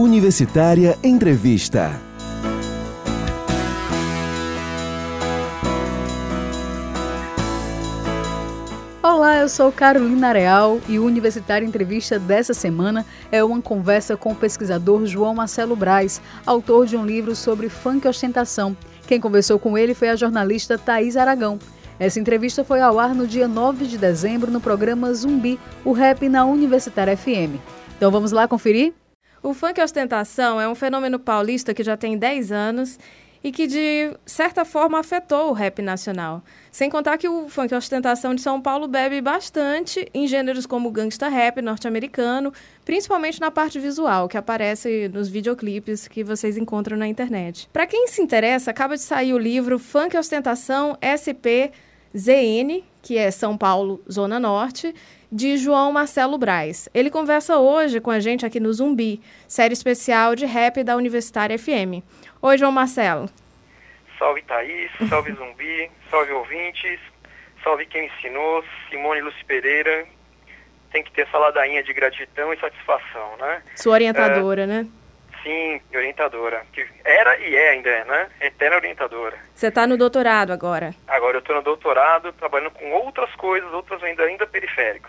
Universitária Entrevista. Olá, eu sou Carolina Real e o Universitária Entrevista dessa semana é uma conversa com o pesquisador João Marcelo Braz, autor de um livro sobre funk e ostentação. Quem conversou com ele foi a jornalista Thaís Aragão. Essa entrevista foi ao ar no dia 9 de dezembro no programa Zumbi, o rap na Universitária FM. Então vamos lá conferir? O funk ostentação é um fenômeno paulista que já tem 10 anos e que, de certa forma, afetou o rap nacional. Sem contar que o funk ostentação de São Paulo bebe bastante em gêneros como gangsta rap norte-americano, principalmente na parte visual, que aparece nos videoclipes que vocês encontram na internet. Para quem se interessa, acaba de sair o livro Funk Ostentação SP ZN, que é São Paulo, Zona Norte, de João Marcelo Braz. Ele conversa hoje com a gente aqui no Zumbi, série especial de rap da Universitária FM. Oi, João Marcelo. Salve Thaís, salve Zumbi, salve ouvintes, salve quem ensinou, Simone Lúcia Pereira. Tem que ter essa ladainha de gratidão e satisfação, né? Sua orientadora, é... né? Sim, orientadora. Que era e é ainda, né? Eterna orientadora. Você está no doutorado agora? Agora eu estou no doutorado, trabalhando com outras coisas, outras ainda, ainda periférico.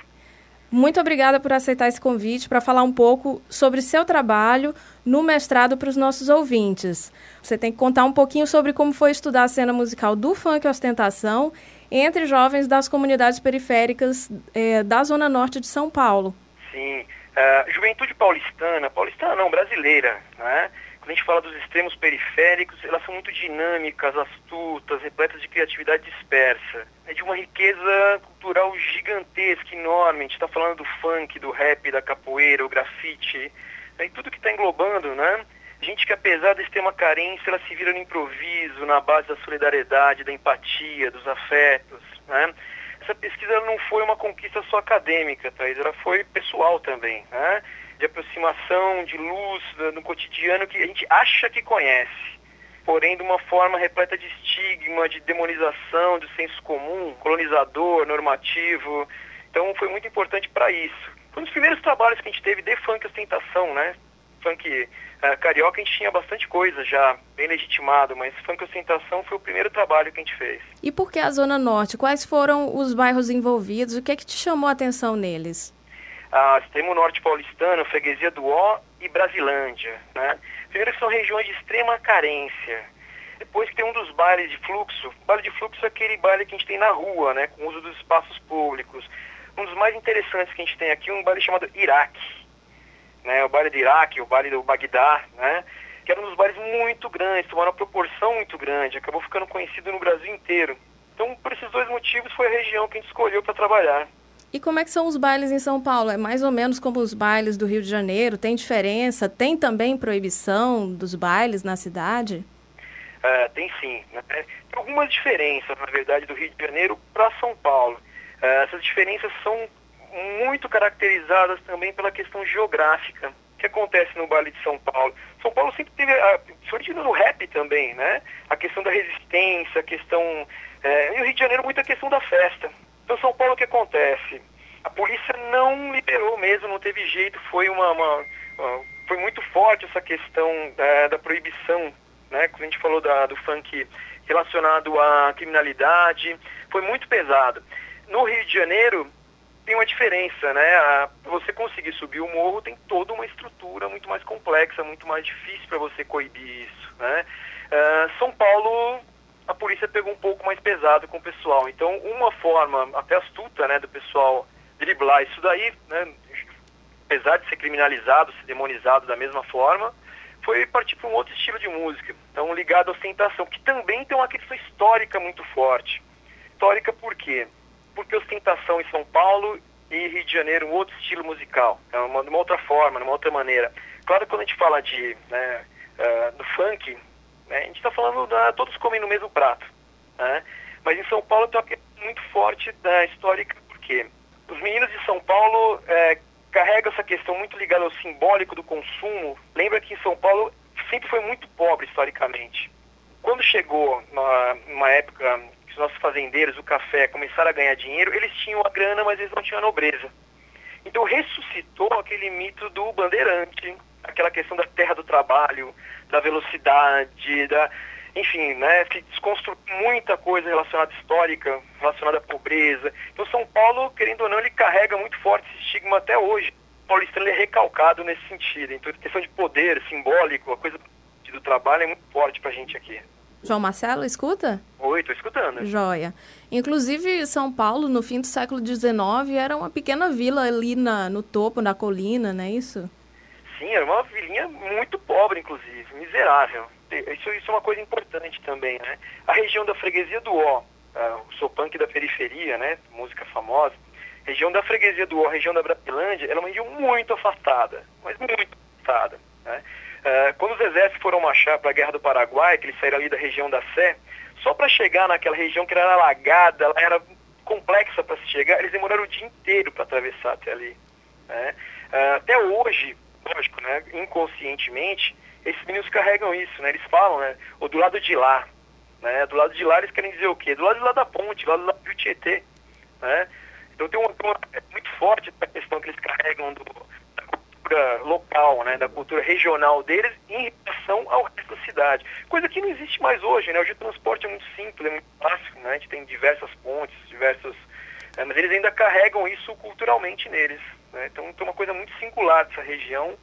Muito obrigada por aceitar esse convite para falar um pouco sobre seu trabalho no mestrado para os nossos ouvintes. Você tem que contar um pouquinho sobre como foi estudar a cena musical do funk ostentação entre jovens das comunidades periféricas eh, da Zona Norte de São Paulo. Sim, Uh, juventude paulistana, paulistana não, brasileira, né? Quando a gente fala dos extremos periféricos, elas são muito dinâmicas, astutas, repletas de criatividade dispersa. É de uma riqueza cultural gigantesca, enorme. A gente está falando do funk, do rap, da capoeira, o grafite, né? tudo que está englobando, né? Gente que apesar de ter uma carência, ela se vira no improviso, na base da solidariedade, da empatia, dos afetos, né? essa pesquisa não foi uma conquista só acadêmica, Thais, ela foi pessoal também, né? De aproximação, de luz no cotidiano que a gente acha que conhece, porém de uma forma repleta de estigma, de demonização, de senso comum, colonizador, normativo. Então foi muito importante para isso. Foi um dos primeiros trabalhos que a gente teve de funk ostentação, né? Funk Uh, carioca a gente tinha bastante coisa já, bem legitimado, mas funk ostentação foi o primeiro trabalho que a gente fez. E por que a Zona Norte? Quais foram os bairros envolvidos? O que é que te chamou a atenção neles? Ah, extremo norte paulistano, freguesia do Ó e Brasilândia. Né? Primeiro que são regiões de extrema carência. Depois que tem um dos bailes de fluxo. Baile de fluxo é aquele baile que a gente tem na rua, né, com o uso dos espaços públicos. Um dos mais interessantes que a gente tem aqui é um baile chamado Iraque né, o baile de Iraque, o baile do Bagdá, né, que era um dos bares muito grandes, tomou uma proporção muito grande, acabou ficando conhecido no Brasil inteiro. Então, por esses dois motivos, foi a região que a gente escolheu para trabalhar. E como é que são os bailes em São Paulo? É mais ou menos como os bailes do Rio de Janeiro? Tem diferença? Tem também proibição dos bailes na cidade? Uh, tem sim. Né? Tem algumas diferenças, na verdade, do Rio de Janeiro para São Paulo. Uh, essas diferenças são muito caracterizadas também pela questão geográfica. O que acontece no Baile de São Paulo? São Paulo sempre teve, principalmente no rap também, né? A questão da resistência, a questão... É, e o Rio de Janeiro, muita questão da festa. Então, São Paulo, o que acontece? A polícia não liberou mesmo, não teve jeito, foi uma, uma, foi muito forte essa questão da, da proibição, né? Quando a gente falou da, do funk relacionado à criminalidade, foi muito pesado. No Rio de Janeiro, tem uma diferença, né? Para você conseguir subir o morro tem toda uma estrutura muito mais complexa, muito mais difícil para você coibir isso, né? Uh, São Paulo, a polícia pegou um pouco mais pesado com o pessoal. Então, uma forma até astuta, né, do pessoal driblar isso daí, né, apesar de ser criminalizado, ser demonizado da mesma forma, foi partir para um outro estilo de música, então ligado à ostentação, que também tem uma questão histórica muito forte. Histórica por quê? porque ostentação em São Paulo e Rio de Janeiro um outro estilo musical, é uma, de uma outra forma, de uma outra maneira. Claro quando a gente fala de né, uh, do funk, né, a gente está falando da todos comem no mesmo prato, né? mas em São Paulo tem uma muito forte da histórica porque os meninos de São Paulo é, carregam essa questão muito ligada ao simbólico do consumo. Lembra que em São Paulo sempre foi muito pobre historicamente. Quando chegou numa, numa época que os nossos fazendeiros, o café, começaram a ganhar dinheiro, eles tinham a grana, mas eles não tinham a nobreza. Então ressuscitou aquele mito do bandeirante, aquela questão da terra do trabalho, da velocidade, da, enfim, né, se desconstruiu muita coisa relacionada à histórica, relacionada à pobreza. Então São Paulo, querendo ou não, ele carrega muito forte esse estigma até hoje. O paulistano é recalcado nesse sentido. Então a questão de poder simbólico, a coisa do trabalho é muito forte pra gente aqui. João Marcelo, escuta? Oi, tô escutando. Joia. Inclusive, São Paulo, no fim do século XIX, era uma pequena vila ali na, no topo da colina, não é isso? Era uma vilinha muito pobre, inclusive, miserável. Isso, isso é uma coisa importante também, né? A região da freguesia do Ó, uh, o Sopunk da periferia, né? Música famosa. Região da freguesia do Ó, região da Brasilândia, ela é uma região muito afastada, mas muito afastada, né? Uh, quando os exércitos foram marchar para a Guerra do Paraguai, que eles saíram ali da região da Sé, só para chegar naquela região que era alagada, ela era complexa para se chegar, eles demoraram o dia inteiro para atravessar até ali. Né? Uh, até hoje, lógico, né, inconscientemente, esses meninos carregam isso, né? Eles falam, né? Ou do lado de lá. Né? Do lado de lá eles querem dizer o quê? Do lado de lá da ponte, do lado, do lado do Tietê. Né? Então tem uma, uma, é muito forte a questão que eles carregam do, cultura local, né, da cultura regional deles em relação ao resto da cidade. Coisa que não existe mais hoje, né? Hoje o transporte é muito simples, é muito fácil, né? A gente tem diversas pontes, diversos... É, mas eles ainda carregam isso culturalmente neles. Né? Então tem uma coisa muito singular dessa região,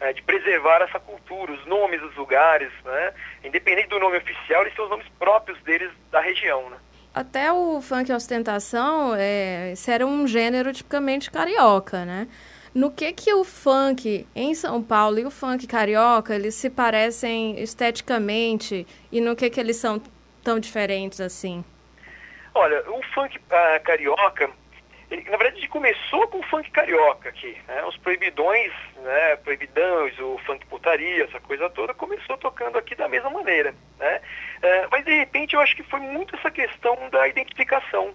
é, de preservar essa cultura, os nomes dos lugares, né? Independente do nome oficial, eles têm os nomes próprios deles da região, né? Até o funk ostentação, é, esse era um gênero tipicamente carioca, né? No que que o funk em São Paulo e o funk carioca, eles se parecem esteticamente e no que que eles são tão diferentes assim? Olha, o funk uh, carioca, ele, na verdade ele começou com o funk carioca aqui, né? Os proibidões, né, proibidões, o funk putaria, essa coisa toda, começou tocando aqui da mesma maneira, né? Uh, mas de repente eu acho que foi muito essa questão da identificação.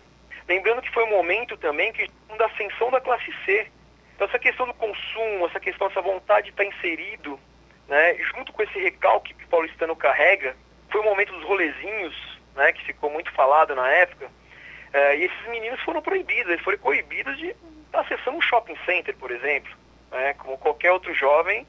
Lembrando que foi um momento também que da ascensão da classe C, então essa questão do consumo, essa questão, essa vontade de estar inserido, né, junto com esse recalque que o paulistano carrega, foi o momento dos rolezinhos, né, que ficou muito falado na época, é, e esses meninos foram proibidos, eles foram coibidos de acessando um shopping center, por exemplo, né, como qualquer outro jovem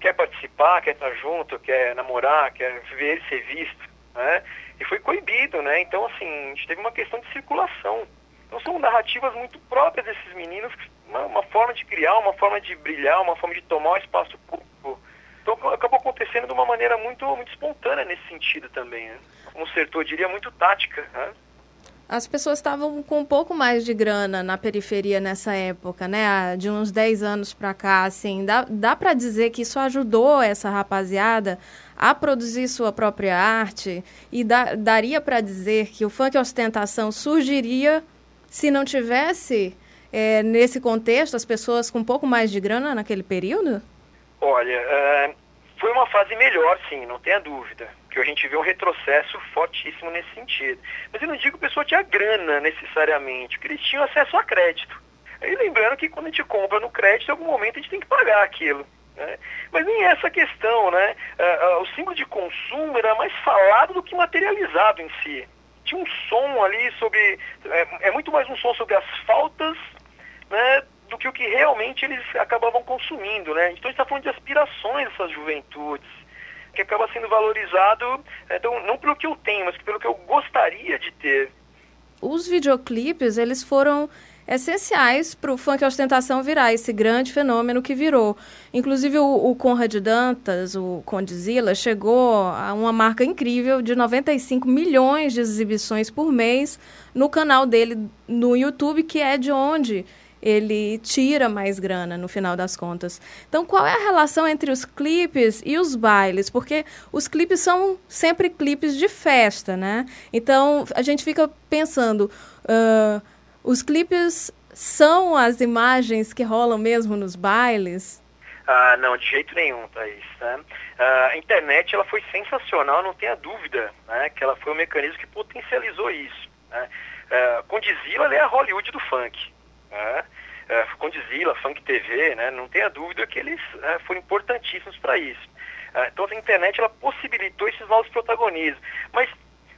quer participar, quer estar junto, quer namorar, quer ver ser visto, né, e foi coibido, né, então assim, a gente teve uma questão de circulação, então são narrativas muito próprias desses meninos uma, uma, forma de criar, uma forma de brilhar, uma forma de tomar o espaço público. Então acabou acontecendo de uma maneira muito, muito espontânea nesse sentido também. Né? Como o Sertor diria, muito tática. Né? As pessoas estavam com um pouco mais de grana na periferia nessa época, né? De uns 10 anos para cá, assim. Dá, dá para dizer que isso ajudou essa rapaziada a produzir sua própria arte? E daria para dizer que o funk ostentação surgiria se não tivesse é, nesse contexto, as pessoas com um pouco mais de grana naquele período? Olha, é, foi uma fase melhor, sim, não tenha dúvida. Que a gente vê um retrocesso fortíssimo nesse sentido. Mas eu não digo que a pessoa tinha grana necessariamente, porque eles tinham acesso a crédito. Aí lembrando que quando a gente compra no crédito, em algum momento a gente tem que pagar aquilo. Né? Mas nem essa questão, né? Uh, uh, o símbolo de consumo era mais falado do que materializado em si. Tinha um som ali sobre. É, é muito mais um som sobre as faltas né, do que o que realmente eles acabavam consumindo. Né? Então a gente está falando de aspirações dessas juventudes, que acaba sendo valorizado então, não pelo que eu tenho, mas pelo que eu gostaria de ter. Os videoclipes, eles foram essenciais para o funk ostentação virar esse grande fenômeno que virou. Inclusive o, o Conrad Dantas, o Condzilla, chegou a uma marca incrível de 95 milhões de exibições por mês no canal dele no YouTube, que é de onde ele tira mais grana no final das contas. Então, qual é a relação entre os clipes e os bailes? Porque os clipes são sempre clipes de festa, né? Então, a gente fica pensando, uh, os clipes são as imagens que rolam mesmo nos bailes? Ah, não, de jeito nenhum, Thaís. Né? Ah, a internet ela foi sensacional, não tenha dúvida, né? que ela foi um mecanismo que potencializou isso. Né? Ah, Condizila é a Hollywood do funk. Né? É, Condizila, Funk TV, né, não tenha dúvida que eles né, foram importantíssimos para isso. É, então a internet ela possibilitou esses novos protagonismos. Mas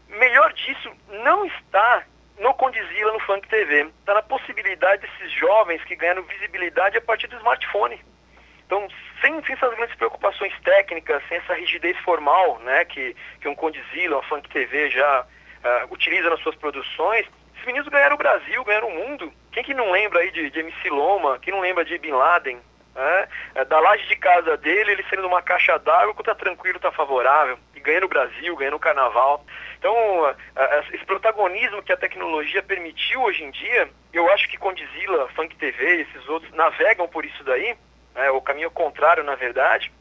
melhor disso não está no Condizila, no Funk TV. Está na possibilidade desses jovens que ganharam visibilidade a partir do smartphone. Então, sem, sem essas grandes preocupações técnicas, sem essa rigidez formal, né, que, que um Condzilla, uma Funk TV já uh, utiliza nas suas produções, esses meninos ganharam o Brasil, ganharam o mundo. Quem que não lembra aí de, de MC Loma? Quem não lembra de Bin Laden? Né? É, da laje de casa dele, ele sendo uma caixa d'água, quando tá tranquilo, tá favorável. E ganha no Brasil, ganha no carnaval. Então, esse protagonismo que a tecnologia permitiu hoje em dia, eu acho que Condzilla, Funk TV, esses outros navegam por isso daí, né, o caminho contrário, na verdade,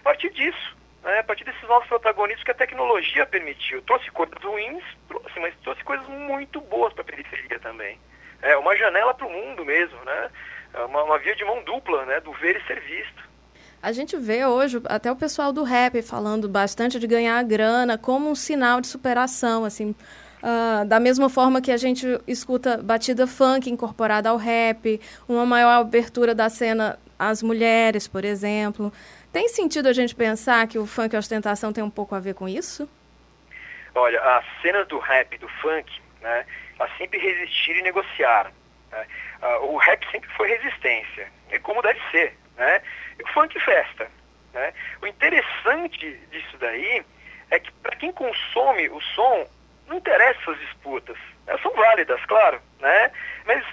a partir disso, né, a partir desses novos protagonistas que a tecnologia permitiu. Trouxe coisas ruins, trouxe, mas trouxe coisas muito boas para a periferia também. É uma janela para o mundo mesmo, né? É uma, uma via de mão dupla, né? Do ver e ser visto. A gente vê hoje até o pessoal do rap falando bastante de ganhar grana como um sinal de superação, assim. Uh, da mesma forma que a gente escuta batida funk incorporada ao rap, uma maior abertura da cena às mulheres, por exemplo. Tem sentido a gente pensar que o funk e a ostentação tem um pouco a ver com isso? Olha, a cena do rap, do funk, né, ela sempre resistiram e negociaram. Né? O rap sempre foi resistência, e como deve ser. Né? E o funk festa. Né? O interessante disso daí é que para quem consome o som, não interessa as disputas. Elas são válidas, claro, né? mas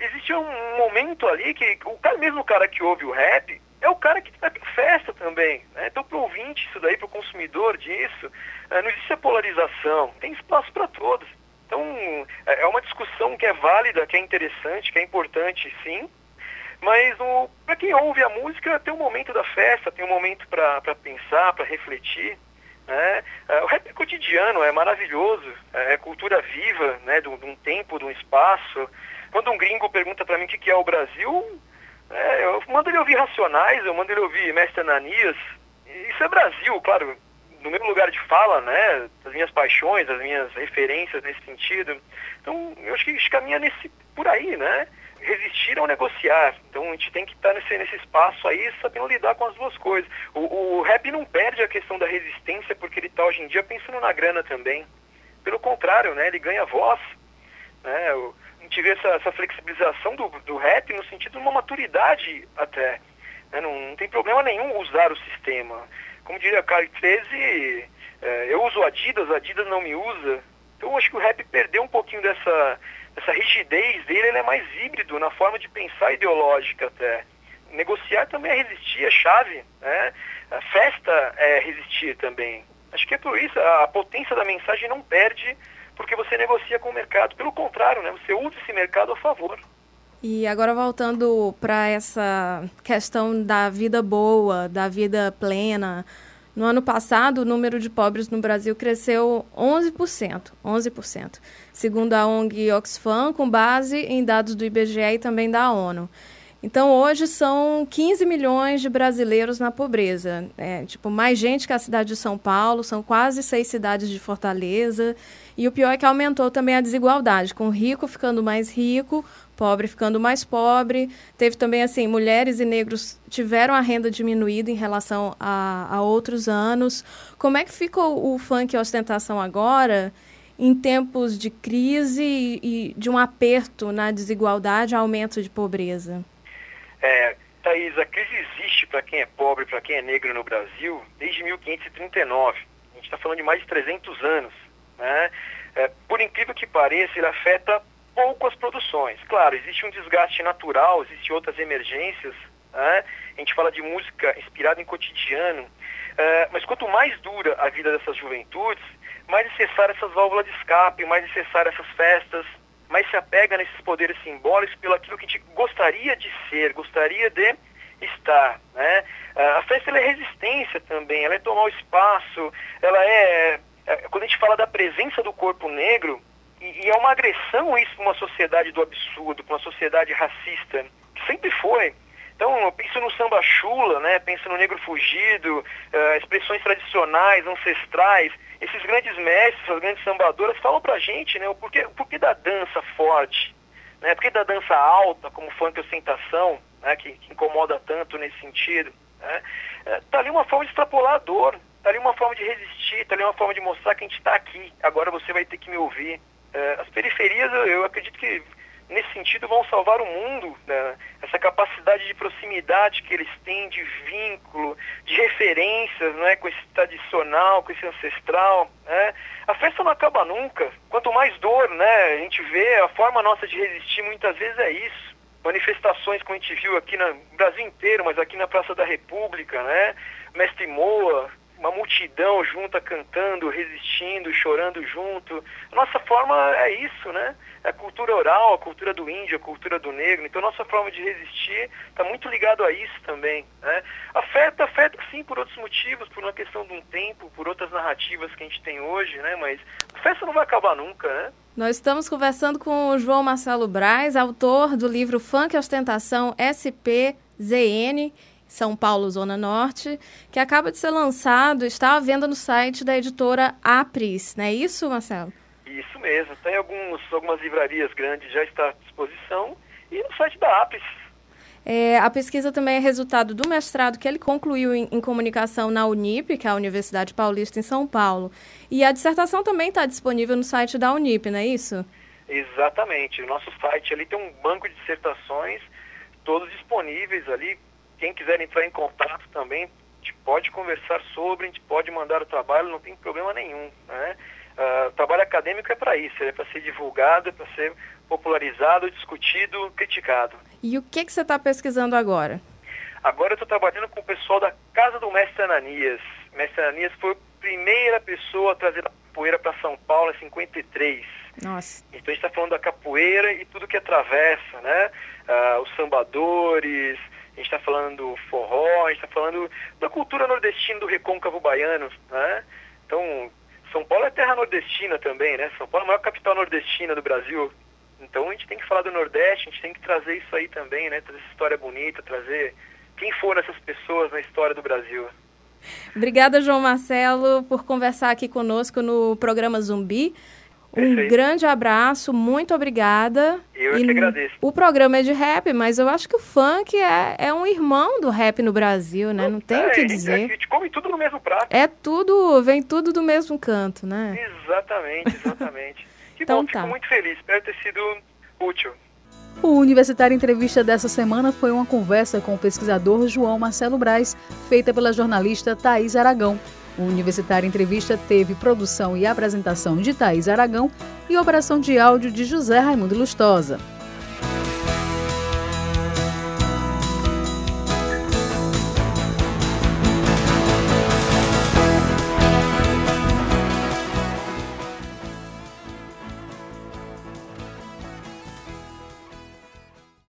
existe um momento ali que o cara, mesmo o cara que ouve o rap é o cara que vai para festa também. Né? Então, para o ouvinte, isso daí, para o consumidor disso, uh, não existe a polarização, tem espaço para todos. Então, é, é uma discussão que é válida, que é interessante, que é importante, sim. Mas para quem ouve a música, tem um momento da festa, tem um momento para pensar, para refletir. Né? É, o rap é cotidiano, é maravilhoso, é, é cultura viva, né? de, um tempo, de um espaço. Quando um gringo pergunta para mim o que, é o Brasil, é, eu mando ele ouvir Racionais, eu mando ele ouvir Mestre Ananias. Isso é Brasil, claro, no meu lugar de fala, né, das minhas paixões, das minhas referências nesse sentido. Então, eu acho que a gente caminha nesse, por aí, né? Resistir ao negociar. Então, a gente tem que estar nesse, nesse espaço aí, sabendo lidar com as duas coisas. O, o rap não perde a questão da resistência porque ele está hoje em dia pensando na grana também. Pelo contrário, né? Ele ganha voz. Né? A gente vê essa, essa flexibilização do, do rap no sentido de uma maturidade até. Né? Não, não tem problema nenhum usar o sistema como diria Carl 13, é, eu uso Adidas, Adidas não me usa. Então eu acho que o rap perdeu um pouquinho dessa, dessa rigidez dele, ele é mais híbrido na forma de pensar ideológica até. Negociar também é resistir, é chave. Né? A festa é resistir também. Acho que é por isso, a potência da mensagem não perde porque você negocia com o mercado. Pelo contrário, né? você usa esse mercado a favor. E agora voltando para essa questão da vida boa, da vida plena. No ano passado, o número de pobres no Brasil cresceu 11%, 11%, segundo a ONG Oxfam, com base em dados do IBGE e também da ONU. Então, hoje são 15 milhões de brasileiros na pobreza. É, tipo, mais gente que a cidade de São Paulo, são quase seis cidades de Fortaleza. E o pior é que aumentou também a desigualdade, com o rico ficando mais rico, pobre ficando mais pobre. Teve também, assim, mulheres e negros tiveram a renda diminuída em relação a, a outros anos. Como é que ficou o funk e ostentação agora, em tempos de crise e, de um aperto na desigualdade, aumento de pobreza? É, Thaís, a crise existe para quem é pobre, para quem é negro no Brasil, desde 1539. A gente está falando de mais de 300 anos. Né? É, por incrível que pareça, ele afeta pouco as produções. Claro, existe um desgaste natural, existem outras emergências. Né? A gente fala de música inspirada em cotidiano. É, mas quanto mais dura a vida dessas juventudes, mais necessárias essas válvulas de escape, mais necessárias essas festas, mais se apega nesses poderes simbólicos pelo aquilo que a gente gostaria de ser, gostaria de estar. Né? É, a festa é resistência também, ela é tomar o espaço, ela é, é quando a gente fala da presença do corpo negro, e, e é uma agressão isso para uma sociedade do absurdo, para uma sociedade racista, que sempre foi. Então, eu penso no samba chula, né? penso no negro fugido, uh, expressões tradicionais, ancestrais. Esses grandes mestres, as grandes sambadoras falam pra gente né, o, porquê, o porquê da dança forte, né? porquê da dança alta, como funk ostentação, né, que, que incomoda tanto nesse sentido. Né? Uh, tá ali uma forma de extrapolar a dor, tá ali uma forma de resistir, tá ali uma forma de mostrar que a gente está aqui, agora você vai ter que me ouvir. É, as periferias, eu, eu, acredito que nesse sentido, vão salvar o mundo. Né? Essa capacidade de proximidade que eles têm, de vínculo, de referências né? com esse tradicional, com esse ancestral. Né? A festa não acaba nunca. Quanto mais dor né, a gente vê, a forma nossa de resistir muitas vezes é isso. Manifestações como a gente viu aqui no Brasil inteiro, mas aqui na Praça da República, né? Mestre Moa, uma multidão junta cantando, resistindo, chorando junto. Nossa forma é isso, né? É a cultura oral, a cultura do índio, a cultura do negro. Então, nossa forma de resistir está muito ligado a isso também. Né? Afeta, afeta sim por outros motivos, por uma questão de um tempo, por outras narrativas que a gente tem hoje, né? Mas a festa não vai acabar nunca, né? Nós estamos conversando com o João Marcelo Braz, autor do livro Funk Ostentação SPZN são Paulo, Zona Norte, que acaba de ser lançado, está à venda no site da editora Apris, não é isso, Marcelo? Isso mesmo, tem alguns, algumas livrarias grandes, já está à disposição, e no site da Apris. É, a pesquisa também é resultado do mestrado que ele concluiu em, em, comunicação na Unip, que é a Universidade Paulista em São Paulo. E a dissertação também está disponível no site da Unip, não é isso? Exatamente. O nosso site ali tem um banco de dissertações, todos disponíveis ali, quem quiser entrar em contato também, a gente pode conversar sobre, a gente pode mandar o trabalho, não tem problema nenhum. Né? Uh, o trabalho acadêmico é para isso, é para ser divulgado, é para ser popularizado, discutido, criticado. E o que, que você está pesquisando agora? Agora eu estou trabalhando com o pessoal da Casa do Mestre Ananias. Mestre Ananias foi a primeira pessoa a trazer a capoeira para São Paulo em 53. Nossa. Então a gente está falando da capoeira e tudo que atravessa, né? Uh, os sambadores, a gente está falando do forró, a gente está falando da cultura nordestina do recôncavo baiano, né? Então, São Paulo é terra nordestina também, né? São Paulo é a maior capital nordestina do Brasil. Então a gente tem que falar do Nordeste, a gente tem que trazer isso aí também, né? Trazer essa história bonita, trazer quem foram essas pessoas na história do Brasil. Obrigada, João Marcelo, por conversar aqui conosco no programa Zumbi. Um Perfeito. grande abraço, muito obrigada. Eu e que agradeço. O programa é de rap, mas eu acho que o funk é, é um irmão do rap no Brasil, né? Não tem é, o que dizer. A gente come tudo no mesmo prato. É tudo, vem tudo do mesmo canto, né? Exatamente, exatamente. que então bom, tá. fico muito feliz. Espero ter sido útil. O Universitário Entrevista dessa semana foi uma conversa com o pesquisador João Marcelo Braz, feita pela jornalista Thaís Aragão. O Universitário Entrevista teve produção e apresentação de Thaís Aragão e operação de áudio de José Raimundo Lustosa.